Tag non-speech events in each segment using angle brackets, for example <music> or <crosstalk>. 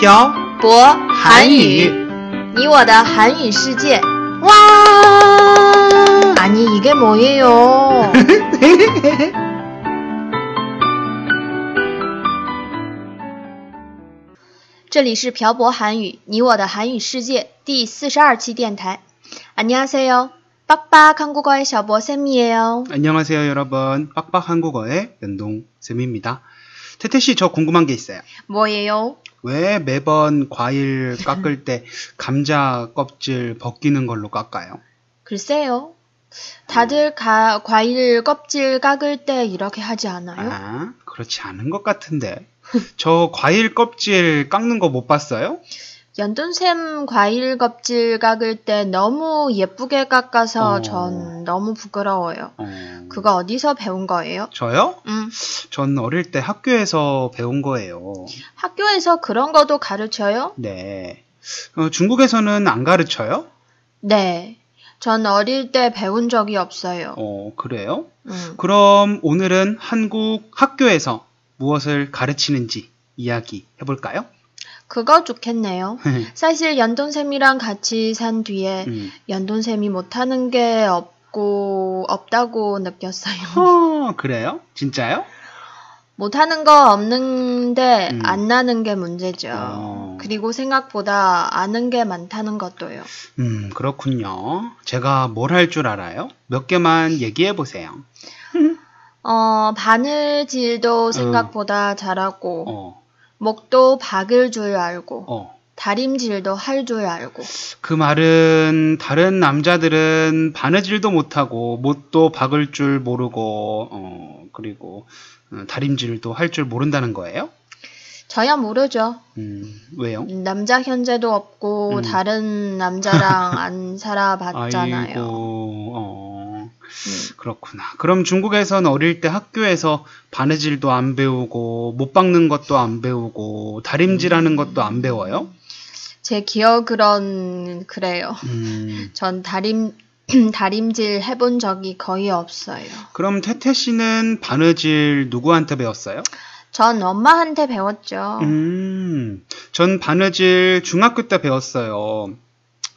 漂博韩语，你我的韩语世界。哇！아니이게뭐예요？<laughs> 这里是漂泊韩语，你我的韩语世界第四十二期电台。안녕하세요，빡빡한국어의小博쌤이에요。 안녕하세요, 여러분. 빡빡 한국어의 연동쌤입니다. 태태 씨, 저 궁금한 게 있어요. 뭐예요? 왜 매번 과일 깎을 때 감자 껍질 벗기는 걸로 깎아요? 글쎄요. 다들 가, 과일 껍질 깎을 때 이렇게 하지 않아요? 아, 그렇지 않은 것 같은데. 저 과일 껍질 깎는 거 못 봤어요? 연돈샘 과일 껍질 깎을 때 너무 예쁘게 깎아서 어. 전 너무 부끄러워요. 어, 그거 어디서 배운 거예요? 저요? 음, 전 어릴 때 학교에서 배운 거예요. 학교에서 그런 것도 가르쳐요? 네. 어, 중국에서는 안 가르쳐요? 네. 전 어릴 때 배운 적이 없어요. 어, 그래요? 음, 그럼 오늘은 한국 학교에서 무엇을 가르치는지 이야기 해볼까요? 그거 좋겠네요. <laughs> 사실 연돈샘이랑 같이 산 뒤에 음. 연돈샘이 못하는 게 없고 없다고 느꼈어요. 어, 그래요? 진짜요? 못하는 거 없는데 음. 안 나는 게 문제죠. 어. 그리고 생각보다 아는 게 많다는 것도요. 음, 그렇군요. 제가 뭘 할 줄 알아요? 몇 개만 얘기해 보세요. <laughs> 어, 바느질도 생각보다 잘하고, 어, 목도 박을 줄 알고, 어. 다림질도 할 줄 알고. 그 말은 다른 남자들은 바느질도 못하고 못도 박을 줄 모르고 어, 그리고 어, 다림질도 할 줄 모른다는 거예요? 저야 모르죠. 음, 왜요? 남자 현재도 없고, 음. 다른 남자랑 안 살아봤잖아요. 아이고, 어, 음. 그렇구나. 그럼 중국에선 어릴 때 학교에서 바느질도 안 배우고, 못 박는 것도 안 배우고, 다림질하는 것도 안 배워요? 제 기억으론 그래요. 음, 전 다림, <clears throat> 다림질 해본 적이 거의 없어요. 그럼 태태 씨는 바느질 누구한테 배웠어요? 전 엄마한테 배웠죠. 음, 전 바느질 중학교 때 배웠어요.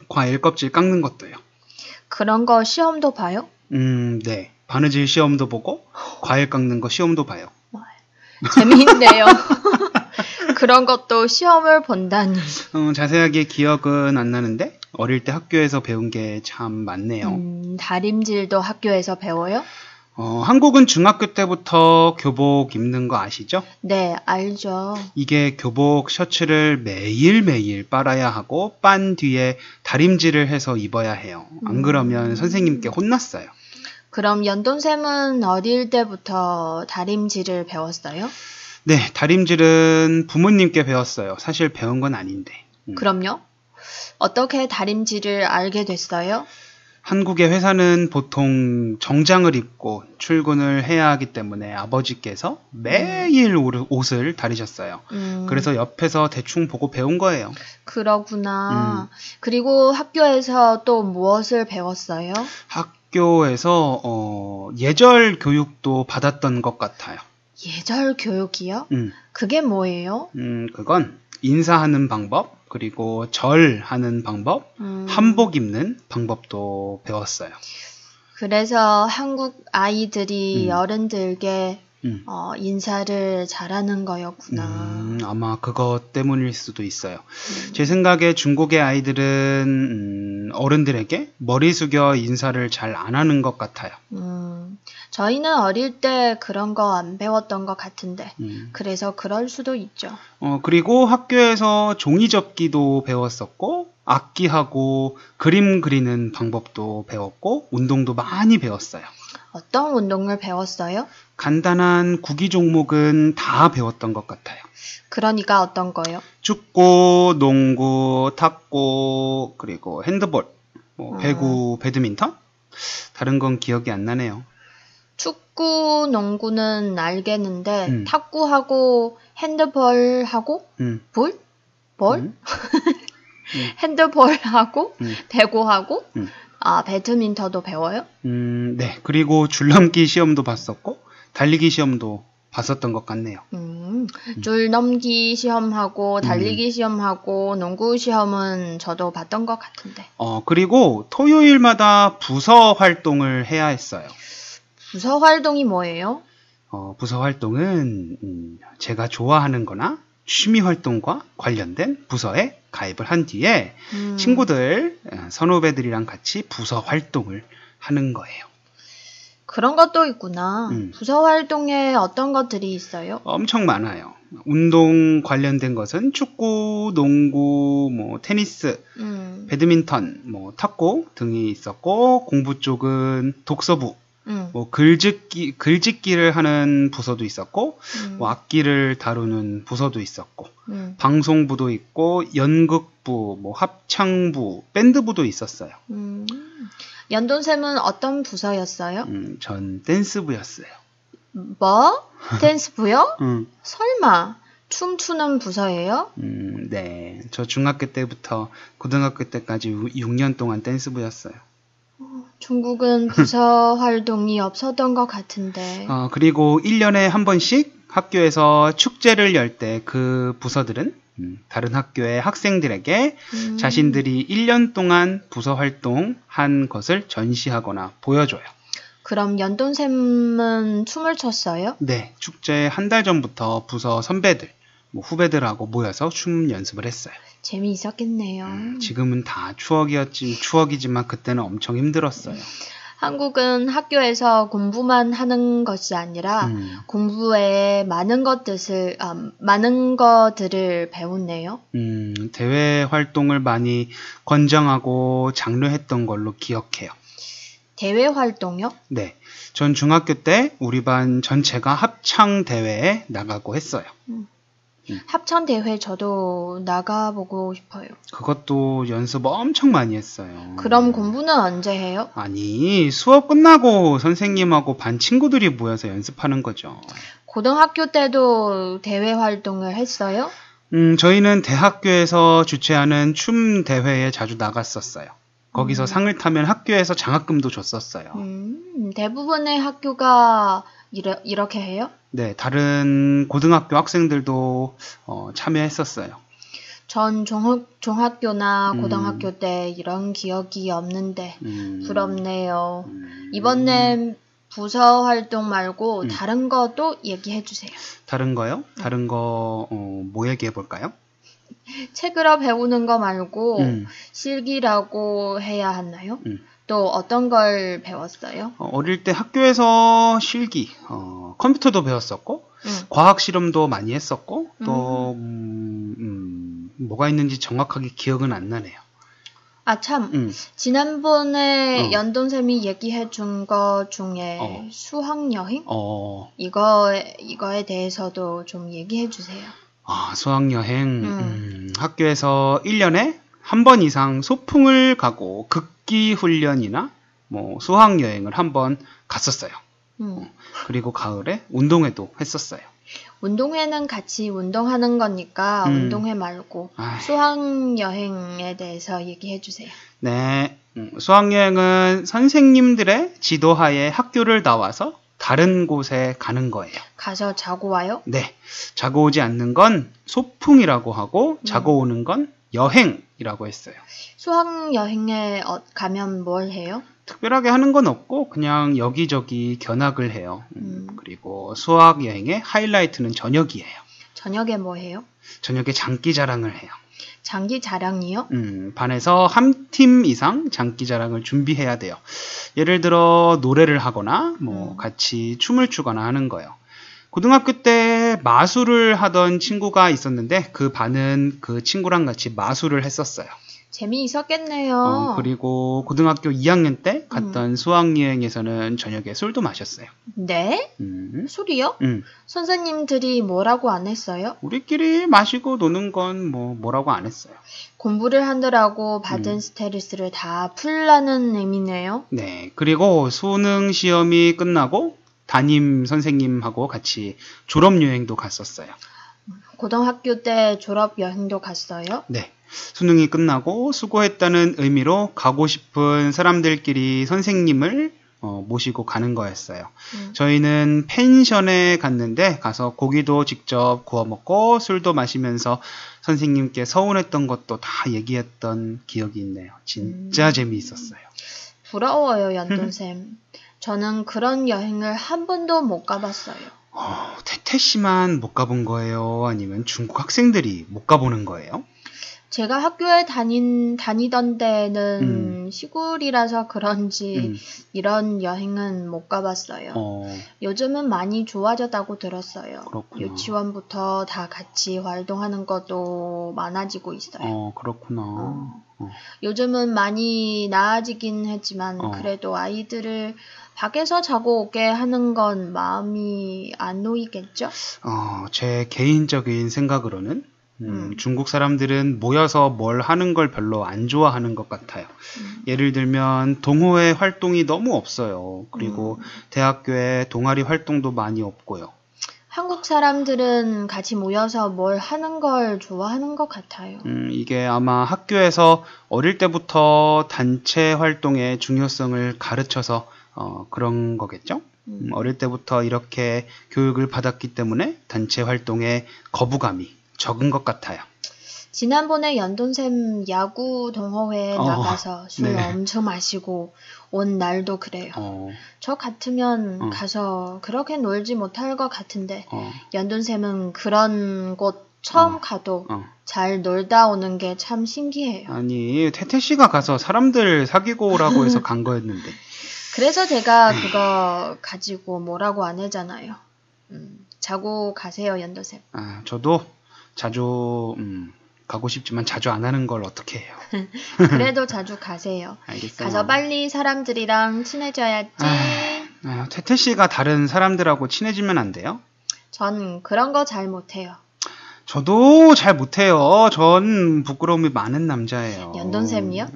과일 껍질 깎는 것도요. 그런 거 시험도 봐요? 음, 네. 바느질 시험도 보고, 과일 깎는 거 시험도 봐요. 재미있네요. <laughs> 그런 것도 시험을 본다니. 어, 자세하게 기억은 안 나는데, 어릴 때 학교에서 배운 게 참 많네요. 음, 다림질도 학교에서 배워요? 어, 한국은 중학교 때부터 교복 입는 거 아시죠? 네, 알죠. 이게 교복 셔츠를 매일매일 빨아야 하고, 빤 뒤에 다림질을 해서 입어야 해요. 안 그러면 선생님께 혼났어요. 그럼 연돈샘은 어릴 때부터 다림질을 배웠어요? 네, 다림질은 부모님께 배웠어요. 사실 배운 건 아닌데. 음. 그럼요? 어떻게 다림질을 알게 됐어요? 한국의 회사는 보통 정장을 입고 출근을 해야 하기 때문에 아버지께서 매일 옷을- 다리셨어요. 음, 그래서 옆에서 대충 보고 배운 거예요. 그러구나. 그리고 학교에서 또 무엇을 배웠어요? 학교에서 어, 예절 교육도 받았던 것 같아요. 예절 교육이요? 음, 그게 뭐예요? 음, 그건 인사하는 방법, 그리고 절하는 방법, 음, 한복 입는 방법도 배웠어요. 그래서 한국 아이들이 음. 어른들께 음. 어, 인사를 잘하는 거였구나. 음, 아마 그것 때문일 수도 있어요. 제 생각에 중국의 아이들은 음, 어른들에게 머리 숙여 인사를 잘 안 하는 것 같아요. 음, 저희는 어릴 때 그런 거 안 배웠던 것 같은데. 음. 그래서 그럴 수도 있죠. 어, 그리고 학교에서 종이 접기도 배웠었고, 악기하고 그림 그리는 방법도 배웠고, 운동도 많이 배웠어요. 어떤 운동을 배웠어요? 간단한 구기 종목은 다 배웠던 것 같아요. 그러니까 어떤 거요? 축구, 농구, 탁구, 그리고 핸드볼, 뭐 음. 배구, 배드민턴? 다른 건 기억이 안 나네요. 축구, 농구는 알겠는데 음. 탁구하고 핸드볼하고 음, 볼? 볼? 음, <laughs> 핸드볼하고 음. 배구하고 음. 아 배드민턴도 배워요? 음, 네. 그리고 줄넘기 시험도 봤었고, 달리기 시험도 봤었던 것 같네요. 음, 줄 넘기 시험하고 달리기 시험하고 농구 시험은 저도 봤던 것 같은데. 어, 그리고 토요일마다 부서 활동을 해야 했어요. 부서 활동이 뭐예요? 어, 부서 활동은 음, 제가 좋아하는 거나 취미 활동과 관련된 부서에 가입을 한 뒤에 음, 친구들, 어, 선후배들이랑 같이 부서 활동을 하는 거예요. 그런 것도 있구나. 음. 부서 활동에 어떤 것들이 있어요? 엄청 많아요. 운동 관련된 것은 축구, 농구, 뭐 테니스, 음, 배드민턴, 뭐 탁구 등이 있었고 공부 쪽은 독서부, 음, 뭐 글짓기 글짓기를 하는 부서도 있었고 음, 뭐 악기를 다루는 부서도 있었고 음, 방송부도 있고 연극부, 뭐 합창부, 밴드부도 있었어요. 음. 연돈쌤은 어떤 부서였어요? 음, 전 댄스부였어요. 뭐? 댄스부요? <laughs> 음, 설마 춤추는 부서예요? 음, 네. 저 중학교 때부터 고등학교 때까지 6년 동안 댄스부였어요. 중국은 <laughs> 부서 활동이 없었던 것 같은데. 어, 그리고 1년에 한 번씩 학교에서 축제를 열 때 그 부서들은 음, 다른 학교의 학생들에게 음, 자신들이 1년 동안 부서 활동한 것을 전시하거나 보여줘요. 그럼 연돈쌤은 춤을 췄어요? 네, 축제 한 달 전부터 부서 선배들, 뭐 후배들하고 모여서 춤 연습을 했어요. 재미있었겠네요. 음, 지금은 다 추억이었지, 추억이지만 그때는 엄청 힘들었어요. 한국은 학교에서 공부만 하는 것이 아니라 음, 공부 외에 많은 것들을 아, 많은 것들을 배웠네요. 음, 대외 활동을 많이 권장하고 장려했던 걸로 기억해요. 대외 활동요? 네. 전 중학교 때 우리 반 전체가 합창 대회에 나가고 했어요. 합천 대회 저도 나가보고 싶어요. 그것도 연습 엄청 많이 했어요. 그럼 공부는 언제 해요? 아니, 수업 끝나고 선생님하고 반 친구들이 모여서 연습하는 거죠. 고등학교 때도 대외 활동을 했어요? 음, 저희는 대학교에서 주최하는 춤 대회에 자주 나갔었어요. 거기서 상을 타면 학교에서 장학금도 줬었어요. 음, 대부분의 학교가 이러, 이렇게 해요? 네, 다른 고등학교 학생들도 어, 참여했었어요. 전 종, 종학교나 음. 고등학교 때 이런 기억이 없는데 음, 부럽네요. 음, 이번에 부서 활동 말고 음. 다른 것도 얘기해 주세요. 다른 거요? 다른 거, 어, 뭐 얘기해 볼까요? 책으로 배우는 거 말고 음, 실기라고 해야 하나요? 음. 또 어떤 걸 배웠어요? 어, 어릴 때 학교에서 실기, 어, 컴퓨터도 배웠었고, 음. 과학 실험도 많이 했었고, 또, 음, 음, 뭐가 있는지 정확하게 기억은 안 나네요. 아, 참. 음, 지난번에 어. 연돈쌤이 얘기해 준 거 중에 어. 수학 여행? 어, 이거, 이거에 대해서도 좀 얘기해 주세요. 아, 수학여행, 음. 음, 학교에서 1년에 한 번 이상 소풍을 가고 극 기 훈련이나 뭐 수학 여행을 한번 갔었어요. 음. 그리고 가을에 운동회도 했었어요. 운동회는 같이 운동하는 거니까 음. 운동회 말고 아이. 수학 여행에 대해서 얘기해 주세요. 네, 음, 수학 여행은 선생님들의 지도하에 학교를 나와서 다른 곳에 가는 거예요. 가서 자고 와요? 네, 자고 오지 않는 건 소풍이라고 하고 자고 오는 건 여행이라고 했어요. 수학 여행에 어, 가면 뭘 해요? 특별하게 하는 건 없고 그냥 여기저기 견학을 해요. 음, 음. 그리고 수학 여행의 하이라이트는 저녁이에요. 저녁에 뭐 해요? 저녁에 장기 자랑을 해요. 장기 자랑이요? 음, 반에서 한 팀 이상 장기 자랑을 준비해야 돼요. 예를 들어 노래를 하거나 뭐 음. 같이 춤을 추거나 하는 거예요. 고등학교 때 마술을 하던 친구가 있었는데 그 반은 그 친구랑 같이 마술을 했었어요. 재미있었겠네요. 어, 그리고 고등학교 2학년 때 갔던 수학여행에서는 저녁에 술도 마셨어요. 네? 음, 술이요? 음. 선생님들이 뭐라고 안 했어요? 우리끼리 마시고 노는 건 뭐 뭐라고 안 했어요. 공부를 하느라고 받은 음. 스트레스를 다 풀라는 의미네요. 네. 그리고 수능 시험이 끝나고 담임 선생님하고 같이 졸업 여행도 갔었어요. 고등학교 때 졸업 여행도 갔어요. 네. 수능이 끝나고 수고했다는 의미로 가고 싶은 사람들끼리 선생님을 어, 모시고 가는 거였어요. 음. 저희는 펜션에 갔는데 가서 고기도 직접 구워 먹고 술도 마시면서 선생님께 서운했던 것도 다 얘기했던 기억이 있네요. 진짜 음. 재미있었어요. 부러워요, 연돈쌤. 저는 그런 여행을 한 번도 못 가봤어요. 어, 태태 씨만 못 가본 거예요? 아니면 중국 학생들이 못 가보는 거예요? 제가 학교에 다닌, 다니던 때는 음. 시골이라서 그런지 음, 이런 여행은 못 가봤어요. 어, 요즘은 많이 좋아졌다고 들었어요. 그렇구나. 유치원부터 다 같이 활동하는 것도 많아지고 있어요. 어, 그렇구나. 어. 어. 요즘은 많이 나아지긴 했지만 어. 그래도 아이들을 밖에서 자고 오게 하는 건 마음이 안 놓이겠죠? 어, 제 개인적인 생각으로는 음, 음. 중국 사람들은 모여서 뭘 하는 걸 별로 안 좋아하는 것 같아요. 음. 예를 들면 동호회 활동이 너무 없어요. 그리고 음. 대학교에 동아리 활동도 많이 없고요. 한국 사람들은 같이 모여서 뭘 하는 걸 좋아하는 것 같아요. 음, 이게 아마 학교에서 어릴 때부터 단체 활동의 중요성을 가르쳐서 어, 그런 거겠죠? 음, 음. 어릴 때부터 이렇게 교육을 받았기 때문에 단체 활동에 거부감이 적은 것 같아요. 지난번에 연돈샘 야구 동호회에 어, 나가서 술 네. 엄청 마시고 온 날도 그래요. 어, 저 같으면 어. 가서 그렇게 놀지 못할 것 같은데 어, 연돈샘은 그런 곳 처음 어. 가도 어. 잘 놀다 오는 게 참 신기해요. 아니, 태태 씨가 가서 사람들 사귀고 오라고 해서 <laughs> 간 거였는데. 그래서 제가 그거 가지고 뭐라고 안 하잖아요. 음, 자고 가세요, 연돈샘. 아, 저도 자주 음, 가고 싶지만 자주 안 하는 걸 어떻게 해요? <laughs> 그래도 자주 가세요. 알겠어요. 가서 빨리 사람들이랑 친해져야지. 아, 태태 씨가 다른 사람들하고 친해지면 안 돼요? 전 그런 거 잘 못해요. 저도 잘 못해요. 전 부끄러움이 많은 남자예요. 연돈샘이요?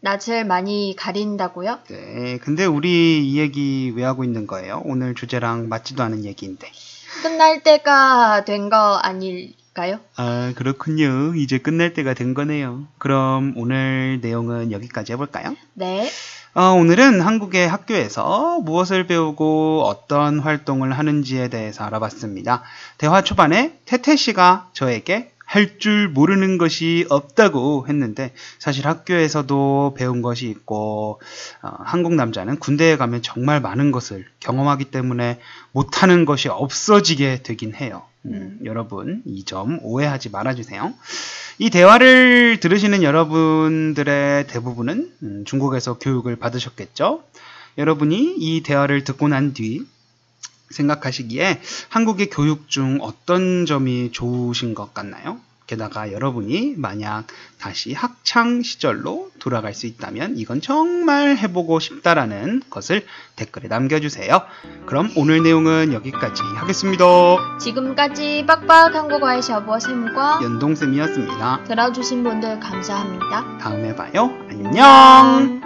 낯을 많이 가린다고요? 네, 근데 우리 이 얘기 왜 하고 있는 거예요? 오늘 주제랑 맞지도 않은 얘기인데. 끝날 때가 된 거 아닐 까요? 아, 그렇군요. 이제 끝날 때가 된 거네요. 그럼 오늘 내용은 여기까지 해볼까요? 네. 어, 오늘은 한국의 학교에서 무엇을 배우고 어떤 활동을 하는지에 대해서 알아봤습니다. 대화 초반에 태태 씨가 저에게 할 줄 모르는 것이 없다고 했는데 사실 학교에서도 배운 것이 있고 어, 한국 남자는 군대에 가면 정말 많은 것을 경험하기 때문에 못하는 것이 없어지게 되긴 해요. 음, 여러분 이 점 오해하지 말아주세요. 이 대화를 들으시는 여러분들의 대부분은 음, 중국에서 교육을 받으셨겠죠? 여러분이 이 대화를 듣고 난 뒤 생각하시기에 한국의 교육 중 어떤 점이 좋으신 것 같나요? 게다가 여러분이 만약 다시 학창 시절로 돌아갈 수 있다면 이건 정말 해보고 싶다라는 것을 댓글에 남겨주세요. 그럼 오늘 내용은 여기까지 하겠습니다. 지금까지 빡빡 한국어의 셔버쌤과 연동쌤이었습니다. 들어주신 분들 감사합니다. 다음에 봐요. 안녕!